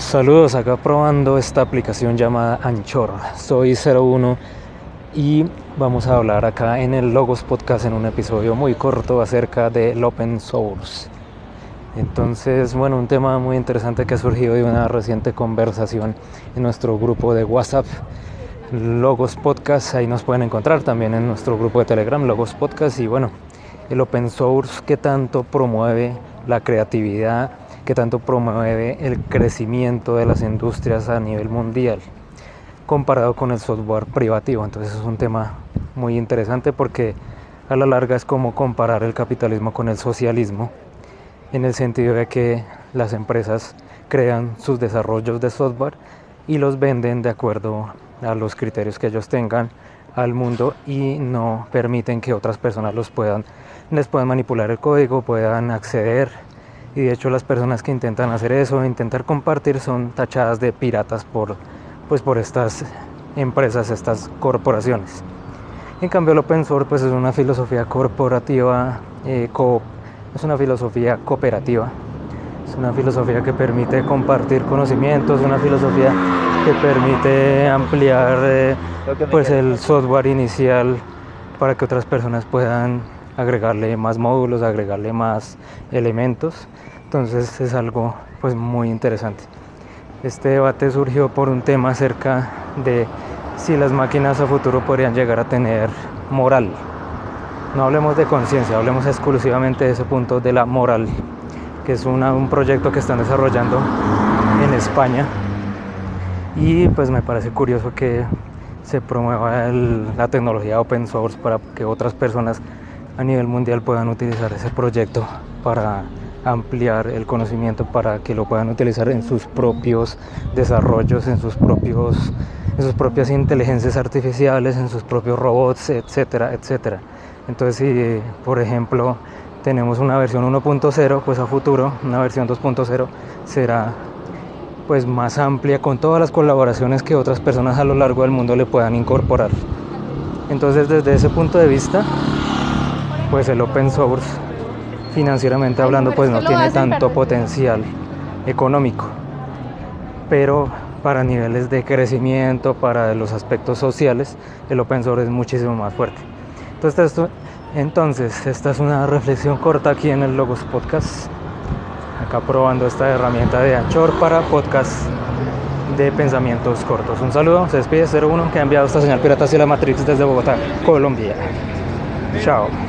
Saludos, acá probando esta aplicación llamada Anchor. Soy 01 y vamos a hablar acá en el Logos Podcast en un episodio muy corto acerca del open source. Entonces, bueno, un tema muy interesante que ha surgido de una reciente conversación en nuestro grupo de WhatsApp, Logos Podcast, ahí nos pueden encontrar también en nuestro grupo de Telegram, Logos Podcast, y bueno, el open source que tanto promueve la creatividad, que tanto promueve el crecimiento de las industrias a nivel mundial comparado con el software privativo. Entonces es un tema muy interesante porque a la larga es como comparar el capitalismo con el socialismo en el sentido de que las empresas crean sus desarrollos de software y los venden de acuerdo a los criterios que ellos tengan al mundo y no permiten que otras personas los puedan les puedan manipular el código, puedan acceder y de hecho las personas que intentan hacer eso, intentar compartir, son tachadas de piratas por, pues por estas empresas, estas corporaciones. En cambio el open source pues es una filosofía corporativa, eh, es una filosofía cooperativa, es una filosofía que permite compartir conocimientos, una filosofía que permite ampliar eh, pues el software inicial para que otras personas puedan agregarle más módulos, agregarle más elementos. Entonces es algo pues muy interesante. Este debate surgió por un tema acerca de si las máquinas a futuro podrían llegar a tener moral. No hablemos de conciencia, hablemos exclusivamente de ese punto de la moral, que es un proyecto que están desarrollando en España. Y pues me parece curioso que se promueva la tecnología open source para que otras personas a nivel mundial puedan utilizar ese proyecto para ampliar el conocimiento para que lo puedan utilizar en sus propios desarrollos, en sus propios en sus propias inteligencias artificiales, en sus propios robots, etcétera, etcétera. Entonces, si por ejemplo tenemos una versión 1.0, pues a futuro una versión 2.0 será pues más amplia con todas las colaboraciones que otras personas a lo largo del mundo le puedan incorporar. Entonces, desde ese punto de vista, pues el open source financieramente hablando pues no tiene tanto potencial económico. Pero para niveles de crecimiento para los aspectos sociales el open source es muchísimo más fuerte. Entonces esto, entonces esta es una reflexión corta aquí en el Logos Podcast. Acá probando esta herramienta de Anchor para podcast de pensamientos cortos. Un saludo se despide 01 que ha enviado esta señal pirata hacia la Matrix desde Bogotá Colombia. Chao